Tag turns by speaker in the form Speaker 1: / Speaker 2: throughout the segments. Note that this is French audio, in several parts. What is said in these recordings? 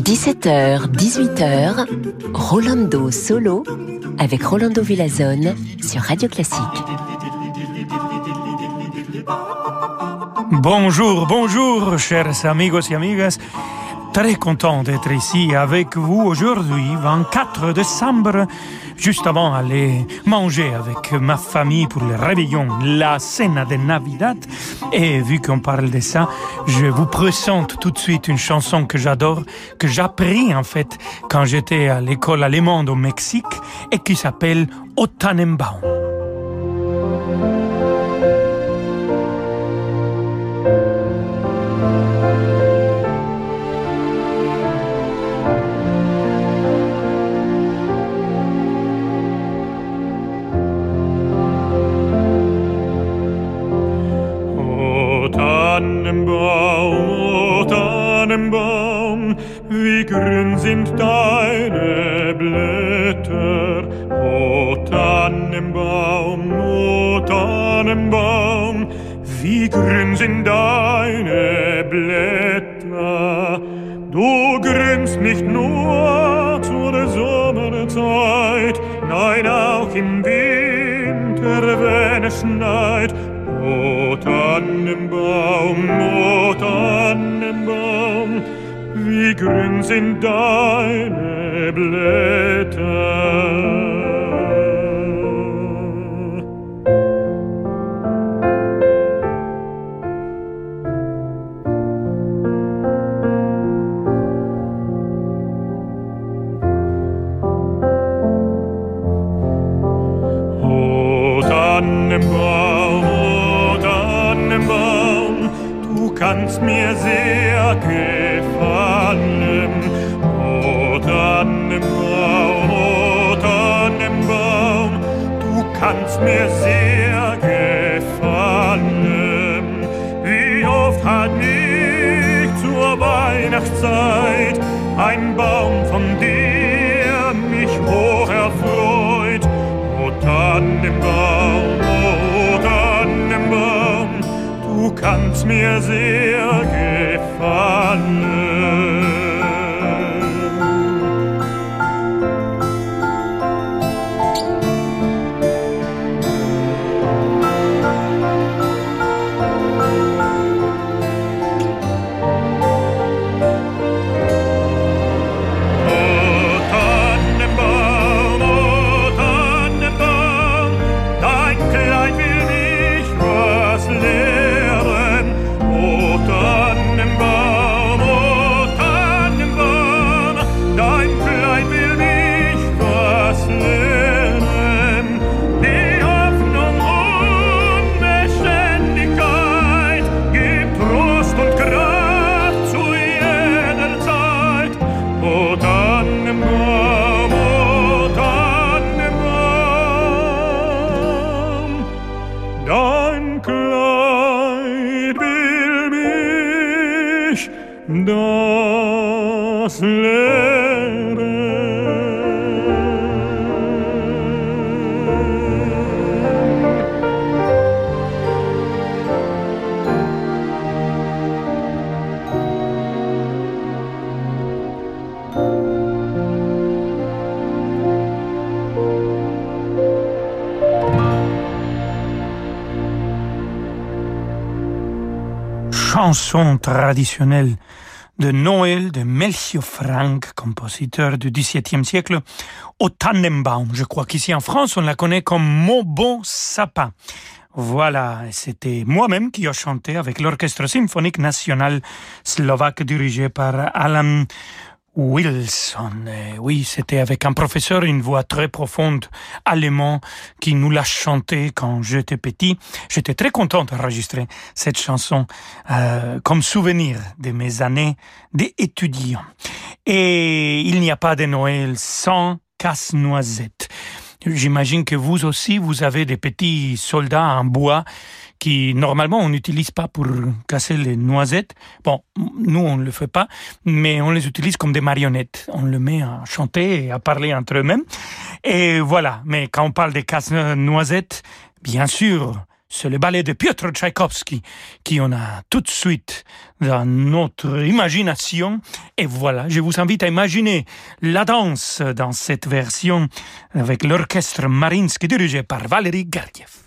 Speaker 1: 17h, 18h, Rolando Solo avec Rolando Villazone sur Radio Classique.
Speaker 2: Bonjour, bonjour, chers amigos et amigas. Très content d'être ici avec vous aujourd'hui, 24 décembre, juste avant d'aller manger avec ma famille pour le réveillon, la cena de Navidad. Et vu qu'on parle de ça, je vous présente tout de suite une chanson que j'adore, que j'appris en fait quand j'étais à l'école allemande au Mexique et qui s'appelle O Tannenbaum.
Speaker 3: Sind deine Blätter, o Tannenbaum, o Tannenbaum, wie grün sind deine Blätter. Du grünst nicht nur zur Sommerzeit, nein auch im Winter, wenn es schneit, o Tannenbaum, o Tannenbaum, wie grün sind deine Blätter.
Speaker 2: Chanson traditionnelle de Noël de Melchior Frank, compositeur du XVIIe siècle, au Tannenbaum. Je crois qu'ici en France, on la connaît comme Mon bon sapin. Voilà, c'était moi-même qui ai chanté avec l'Orchestre symphonique national slovaque dirigé par Alan Wilson. Oui, c'était avec un professeur, une voix très profonde allemand qui nous l'a chanté quand j'étais petit. J'étais très content d'enregistrer cette chanson euh, comme souvenir de mes années d'étudiant. Et il n'y a pas de Noël sans casse-noisette. J'imagine que vous aussi, vous avez des petits soldats en bois qui, normalement, on n'utilise pas pour casser les noisettes. Bon, nous, on ne le fait pas, mais on les utilise comme des marionnettes. On le met à chanter et à parler entre eux-mêmes. Et voilà. Mais quand on parle des casse-noisettes, bien sûr,
Speaker 3: c'est le ballet de Piotr Tchaïkovski qui on a tout de suite dans notre imagination. Et voilà, je vous invite à imaginer la danse dans cette version avec l'orchestre Marinsky dirigé par Valérie Gardiev.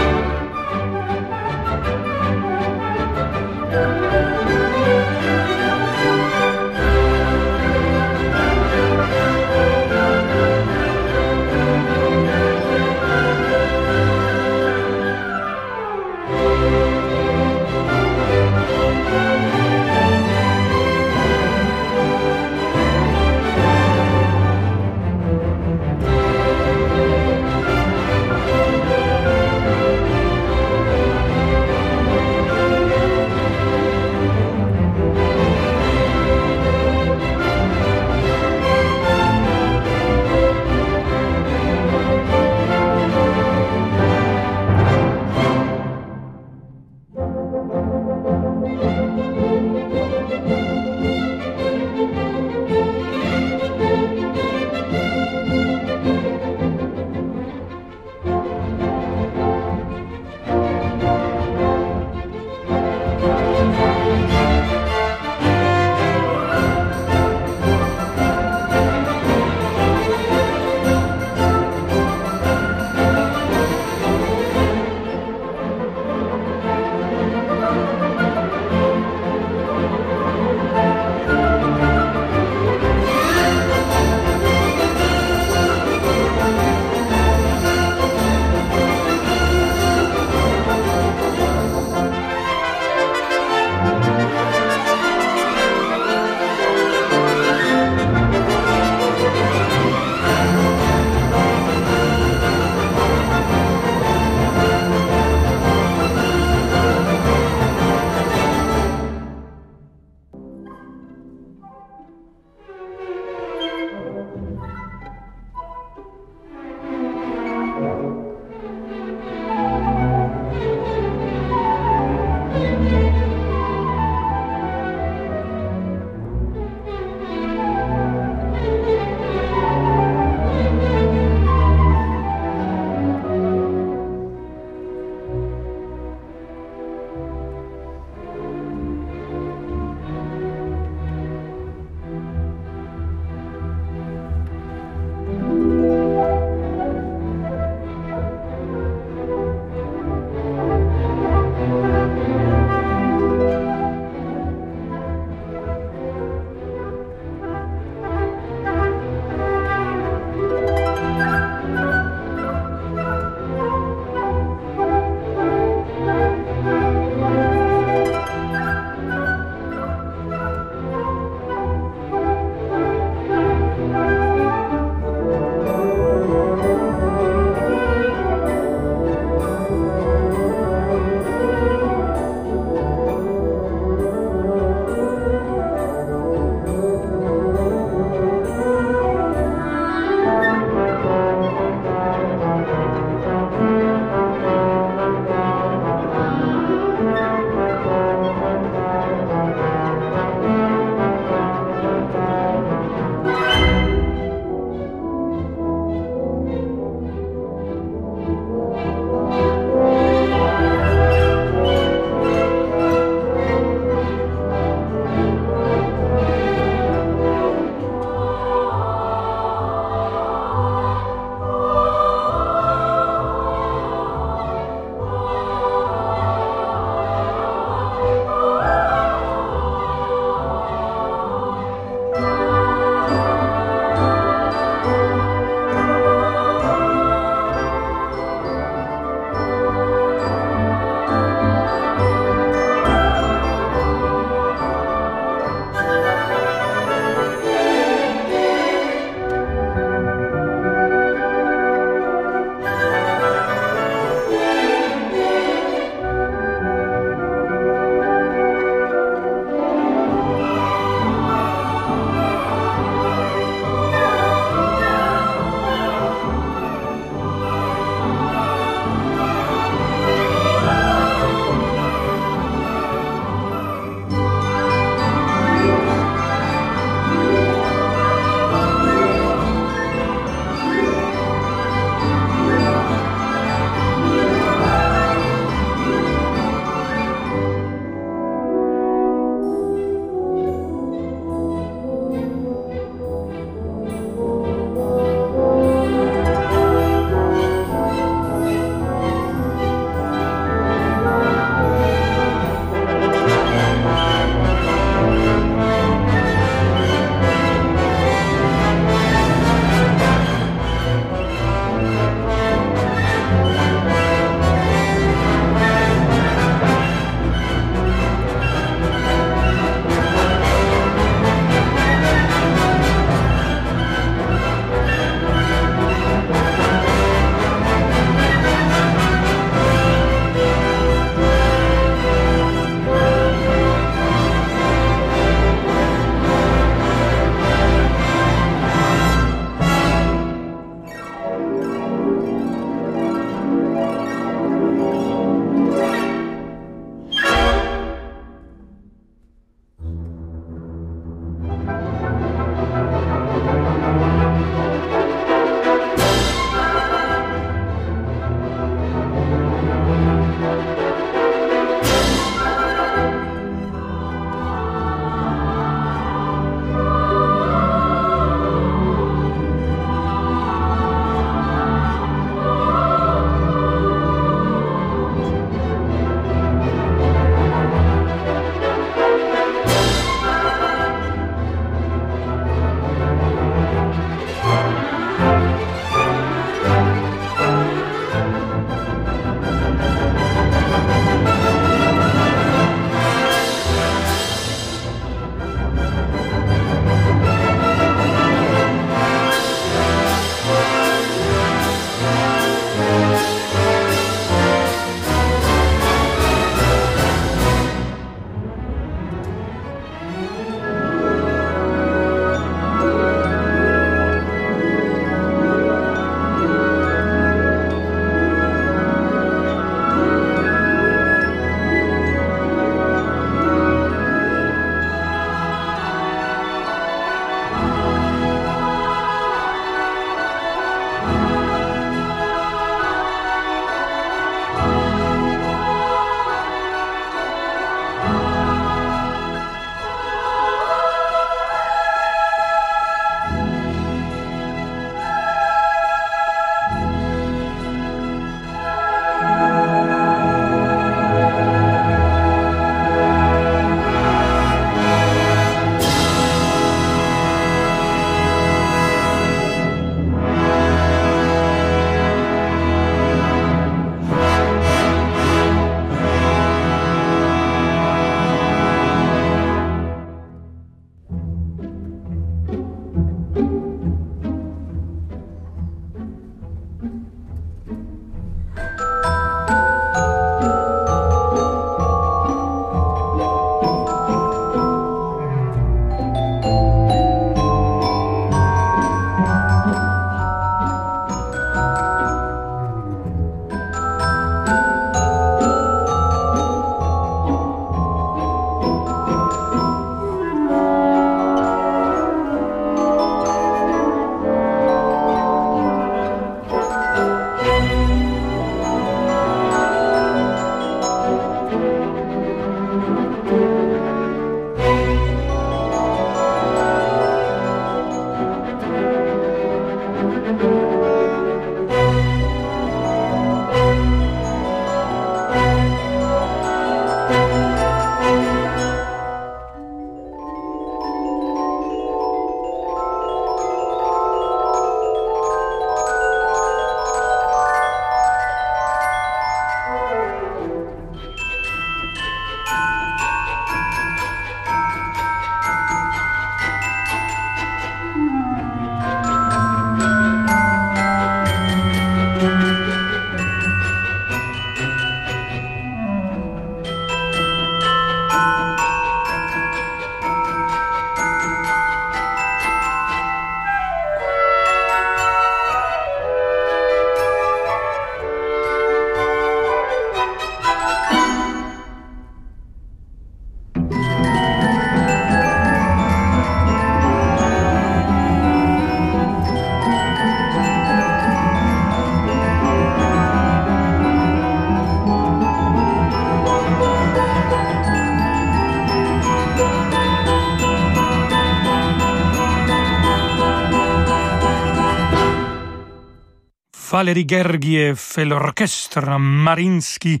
Speaker 3: Valérie Gergiev et l'orchestre Marinsky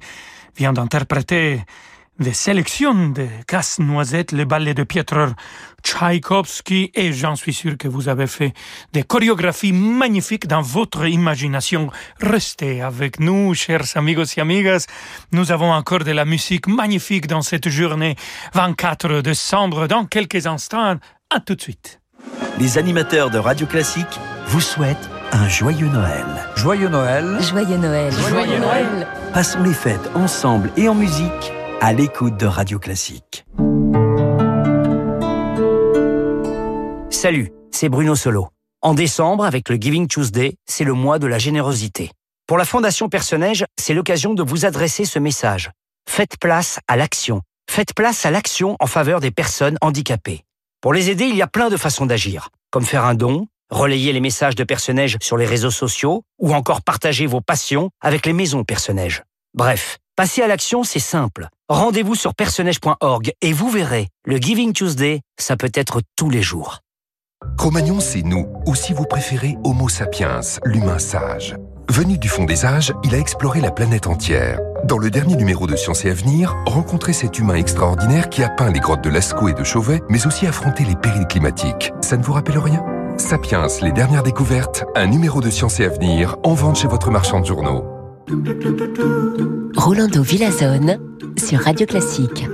Speaker 3: vient d'interpréter des sélections de Casse-Noisette, le ballet de Piotr Tchaïkovski, et j'en suis sûr que vous avez fait des chorégraphies magnifiques dans votre imagination. Restez avec nous, chers amigos et amigas. Nous avons encore de la musique magnifique dans cette journée 24 décembre. Dans quelques instants, à tout de suite.
Speaker 4: Les animateurs de Radio Classique vous souhaitent un joyeux Noël.
Speaker 5: Joyeux Noël.
Speaker 6: Joyeux Noël.
Speaker 7: Joyeux Noël.
Speaker 4: Passons les fêtes ensemble et en musique à l'écoute de Radio Classique.
Speaker 8: Salut, c'est Bruno Solo. En décembre, avec le Giving Tuesday, c'est le mois de la générosité. Pour la Fondation Personnage, c'est l'occasion de vous adresser ce message. Faites place à l'action. Faites place à l'action en faveur des personnes handicapées. Pour les aider, il y a plein de façons d'agir, comme faire un don, relayer les messages de Personnage sur les réseaux sociaux, ou encore partager vos passions avec les maisons Personnage. Bref, passer à l'action, c'est simple. Rendez-vous sur personnage.org et vous verrez, le Giving Tuesday, ça peut être tous les jours.
Speaker 9: Cro-Magnon, c'est nous, ou si vous préférez Homo sapiens, l'humain sage. Venu du fond des âges, il a exploré la planète entière. Dans le dernier numéro de Science et Avenir, rencontrez cet humain extraordinaire qui a peint les grottes de Lascaux et de Chauvet, mais aussi affronté les périls climatiques. Ça ne vous rappelle rien? Sapiens, les dernières découvertes, un numéro de Science et Avenir en vente chez votre marchand de journaux.
Speaker 6: Rolando Villazone sur Radio Classique.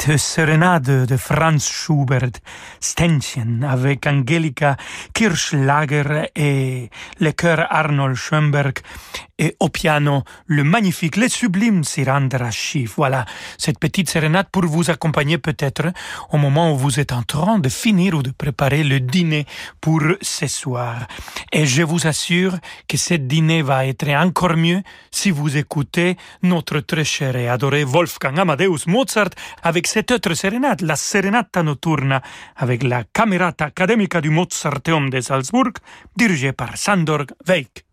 Speaker 3: Petite sérénade de Franz Schubert, Ständchen, avec Angelika Kirschlager et le chœur Arnold Schoenberg, et au piano, le magnifique, le sublime Sirandra Schiff. Voilà, cette petite sérénade pour vous accompagner peut-être au moment où vous êtes en train de finir ou de préparer le dîner pour ce soir. Et je vous assure que ce dîner va être encore mieux si vous écoutez notre très cher et adoré Wolfgang Amadeus Mozart avec cette autre sérénade, la Serenata Notturna, la Camerata Academica du Mozarteum de Salzburg, dirigée par Sandor Weik.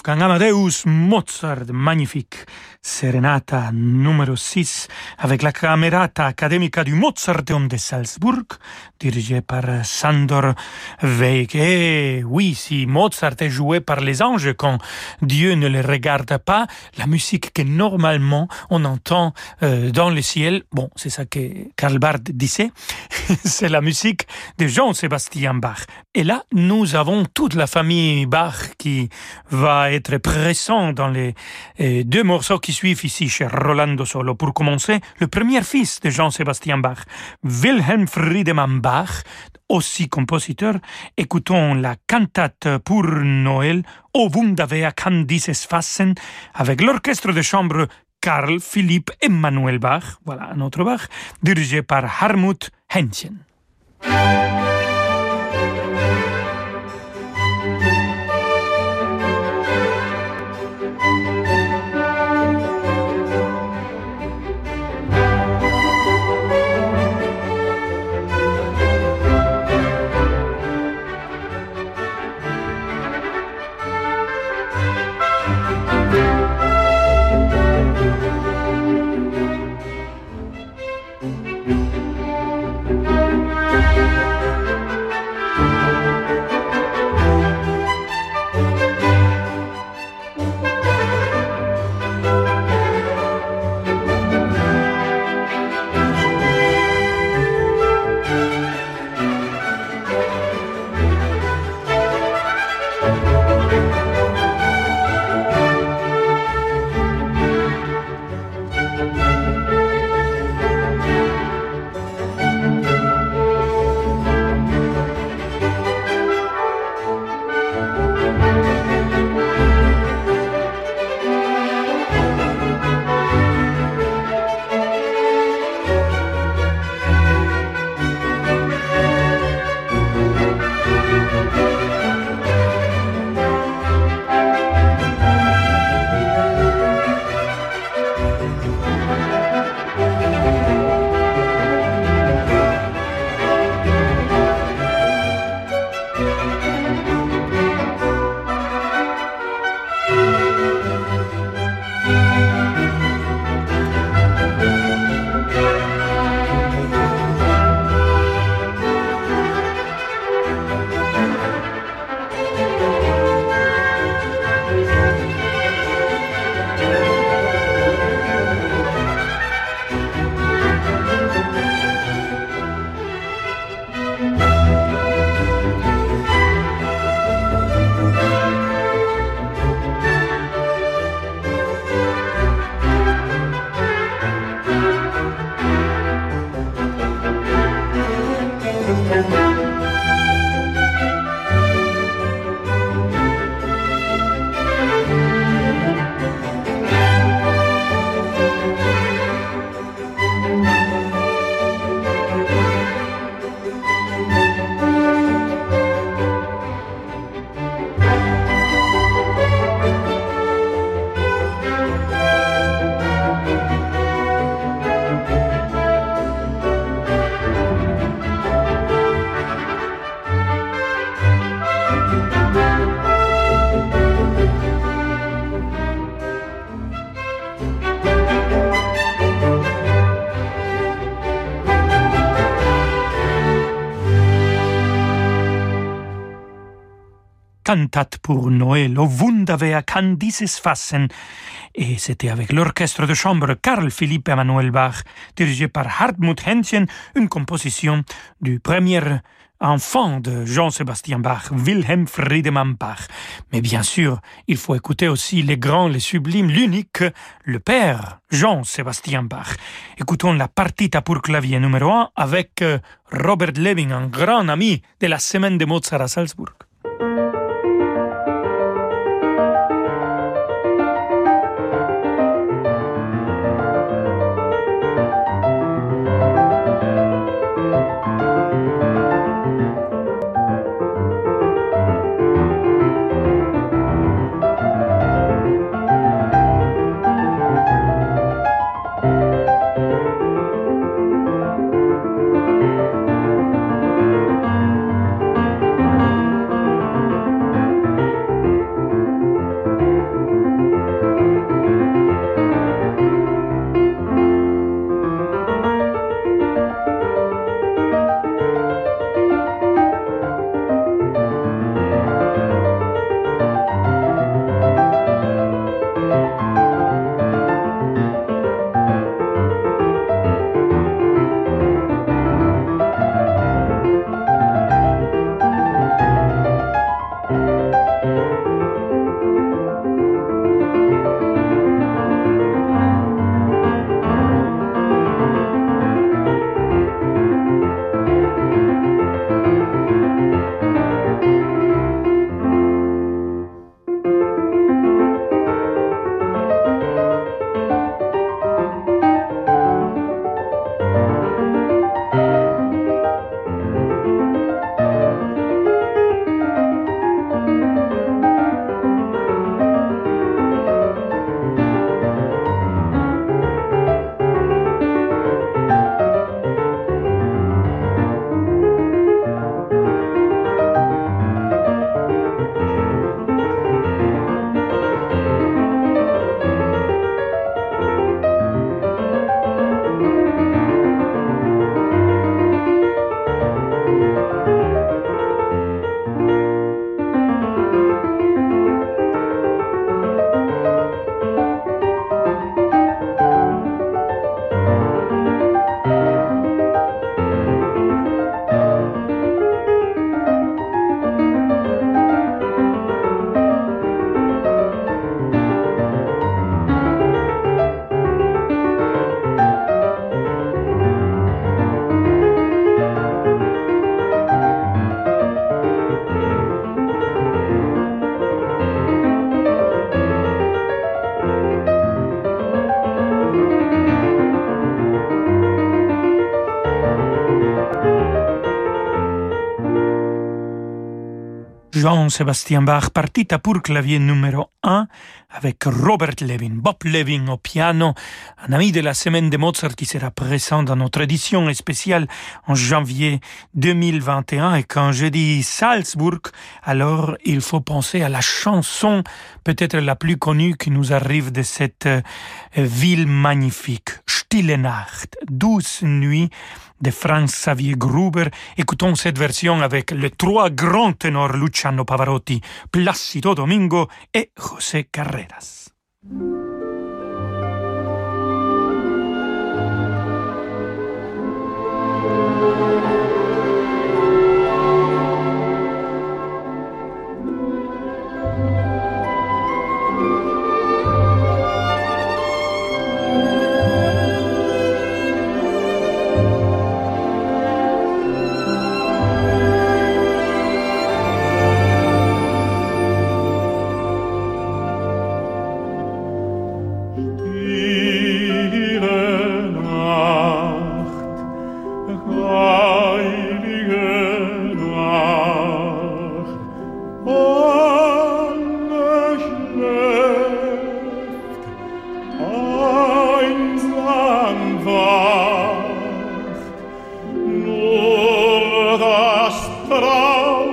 Speaker 3: Wolfgang Mozart, magnifique Serenata numéro 6 avec la Camerata Academica du Mozarteum de Salzburg, dirigée par Sandor Weig. Et oui, si Mozart est joué par les anges quand Dieu ne les regarde pas, la musique que normalement on entend euh, dans le ciel, bon, c'est ça que Karl Barth disait, c'est la musique de Jean-Sébastien Bach. Et là, nous avons toute la famille Bach qui va être présent dans les euh, deux morceaux qui suivent ici chez Rolando Solo. Pour commencer, le premier fils de Jean-Sébastien Bach, Wilhelm Friedemann Bach, aussi compositeur, écoutons la cantate pour Noël, O Wunderwehr kann dieses fassen, avec l'orchestre de chambre Karl Philipp Emmanuel Bach, voilà un autre Bach, dirigé par Harmut Henschen. Cantate pour Noël, au Wunderwehr kann dieses fassen. Et c'était avec l'orchestre de chambre Karl Philipp Emanuel Bach, dirigé par Hartmut Henschen, une composition du premier enfant de Jean-Sébastien Bach, Wilhelm Friedemann Bach. Mais bien sûr, il faut écouter aussi les grands, les sublimes, l'unique, le père Jean-Sébastien Bach. Écoutons la partita pour clavier numéro 1 avec euh, Robert Levin, un grand ami de la semaine de Mozart à Salzbourg. Jean-Sébastien Bach, partita pour clavier numéro 1 avec Robert Levin, Bob Levin au piano, un ami de la semaine de Mozart qui sera présent dans notre édition spéciale en janvier 2021. Et quand je dis Salzburg, alors il faut penser à la chanson peut-être la plus connue qui nous arrive de cette euh, ville magnifique, Stille Nacht, douce nuit, de Franz Xavier Gruber. Écoutons cette version avec les trois grands ténors Luciano Pavarotti, Placido Domingo et José Carreras. Et farà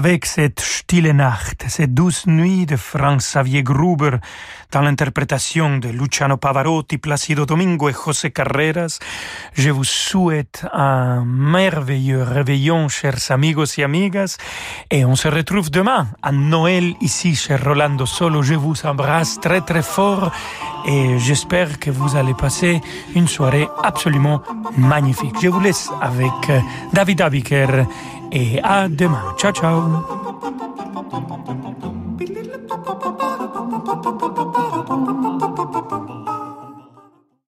Speaker 3: avec cette Stille Nacht, cette douce nuit de Franz Xavier Gruber, dans l'interprétation de Luciano Pavarotti, Placido Domingo et José Carreras, je vous souhaite un merveilleux réveillon, chers amigos et amigas, et on se retrouve demain à Noël ici chez Rolando Solo. Je vous embrasse très très fort et j'espère que vous allez passer une soirée absolument magnifique. Je vous laisse avec euh, David Abiker et à demain. Ciao, ciao.